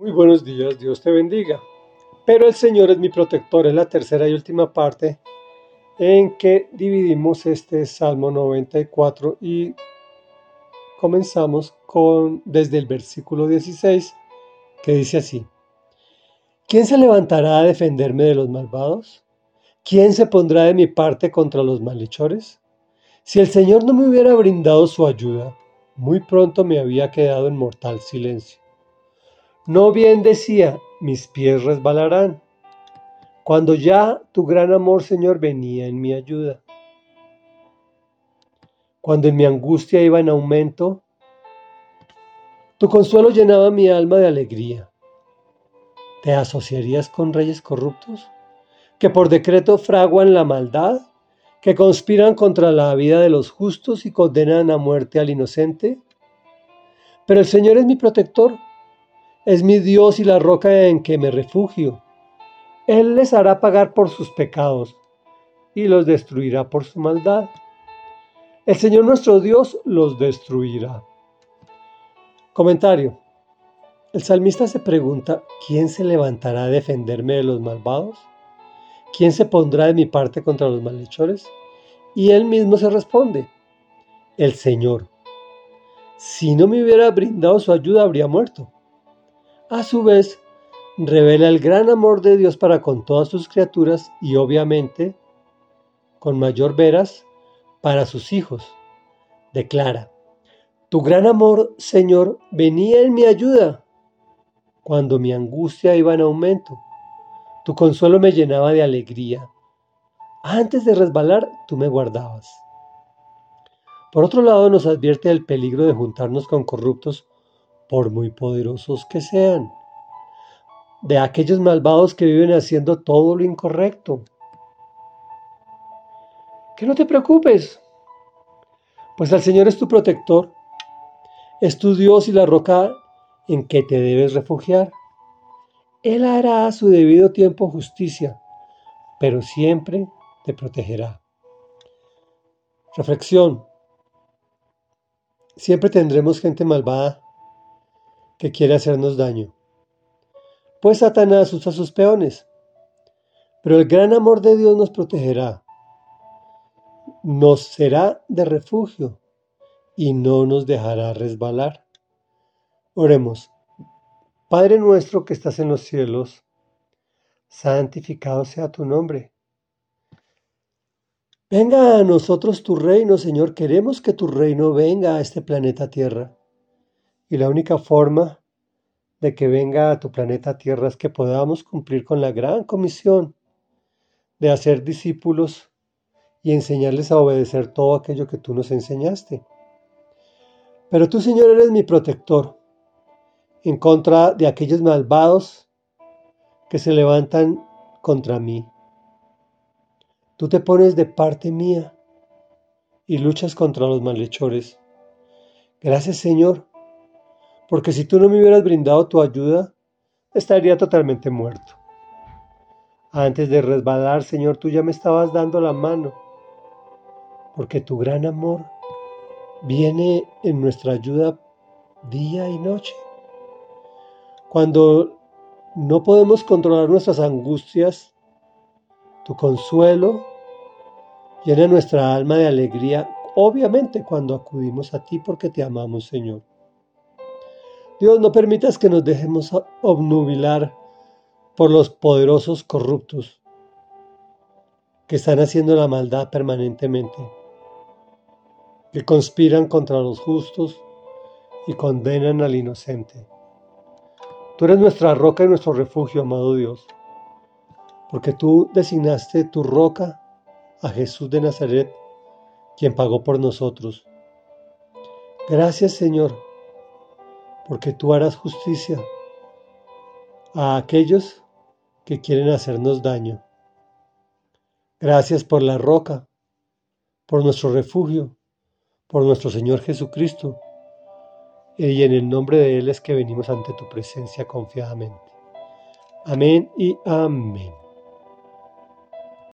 Muy buenos días, Dios te bendiga. Pero el Señor es mi protector, es la tercera y última parte en que dividimos este Salmo 94 y comenzamos con desde el versículo 16 que dice así: ¿Quién se levantará a defenderme de los malvados? ¿Quién se pondrá de mi parte contra los malhechores? Si el Señor no me hubiera brindado su ayuda, muy pronto me había quedado en mortal silencio. No bien decía, mis pies resbalarán, cuando ya tu gran amor, Señor, venía en mi ayuda. Cuando en mi angustia iba en aumento, tu consuelo llenaba mi alma de alegría. ¿Te asociarías con reyes corruptos que por decreto fraguan la maldad, que conspiran contra la vida de los justos y condenan a muerte al inocente? Pero el Señor es mi protector es mi Dios y la roca en que me refugio. Él les hará pagar por sus pecados y los destruirá por su maldad. El Señor nuestro Dios los destruirá. Comentario. El salmista se pregunta, ¿quién se levantará a defenderme de los malvados? ¿Quién se pondrá de mi parte contra los malhechores? Y él mismo se responde, el Señor. Si no me hubiera brindado su ayuda, habría muerto a su vez, revela el gran amor de Dios para con todas sus criaturas y obviamente, con mayor veras, para sus hijos. Declara, tu gran amor, Señor, venía en mi ayuda cuando mi angustia iba en aumento. Tu consuelo me llenaba de alegría. Antes de resbalar, tú me guardabas. Por otro lado, nos advierte el peligro de juntarnos con corruptos por muy poderosos que sean, de aquellos malvados que viven haciendo todo lo incorrecto. Que no te preocupes, pues el Señor es tu protector, es tu Dios y la roca en que te debes refugiar. Él hará a su debido tiempo justicia, pero siempre te protegerá. Reflexión. Siempre tendremos gente malvada que quiere hacernos daño. Pues Satanás usa sus peones, pero el gran amor de Dios nos protegerá, nos será de refugio y no nos dejará resbalar. Oremos, Padre nuestro que estás en los cielos, santificado sea tu nombre. Venga a nosotros tu reino, Señor. Queremos que tu reino venga a este planeta Tierra. Y la única forma de que venga a tu planeta Tierra es que podamos cumplir con la gran comisión de hacer discípulos y enseñarles a obedecer todo aquello que tú nos enseñaste. Pero tú, Señor, eres mi protector en contra de aquellos malvados que se levantan contra mí. Tú te pones de parte mía y luchas contra los malhechores. Gracias, Señor, porque si tú no me hubieras brindado tu ayuda, estaría totalmente muerto. Antes de resbalar, Señor, tú ya me estabas dando la mano, porque tu gran amor viene en nuestra ayuda día y noche. Cuando no podemos controlar nuestras angustias, tu consuelo llena nuestra alma de alegría, obviamente cuando acudimos a ti porque te amamos, Señor. Dios, no permitas que nos dejemos obnubilar por los poderosos corruptos que están haciendo la maldad permanentemente, que conspiran contra los justos y condenan al inocente. Tú eres nuestra roca y nuestro refugio, amado Dios, porque tú designaste tu roca a Jesús de Nazaret, quien pagó por nosotros. Gracias, Señor porque tú harás justicia a aquellos que quieren hacernos daño. Gracias por la roca, por nuestro refugio, por nuestro Señor Jesucristo. Y en el nombre de Él es que venimos ante tu presencia confiadamente. Amén y amén.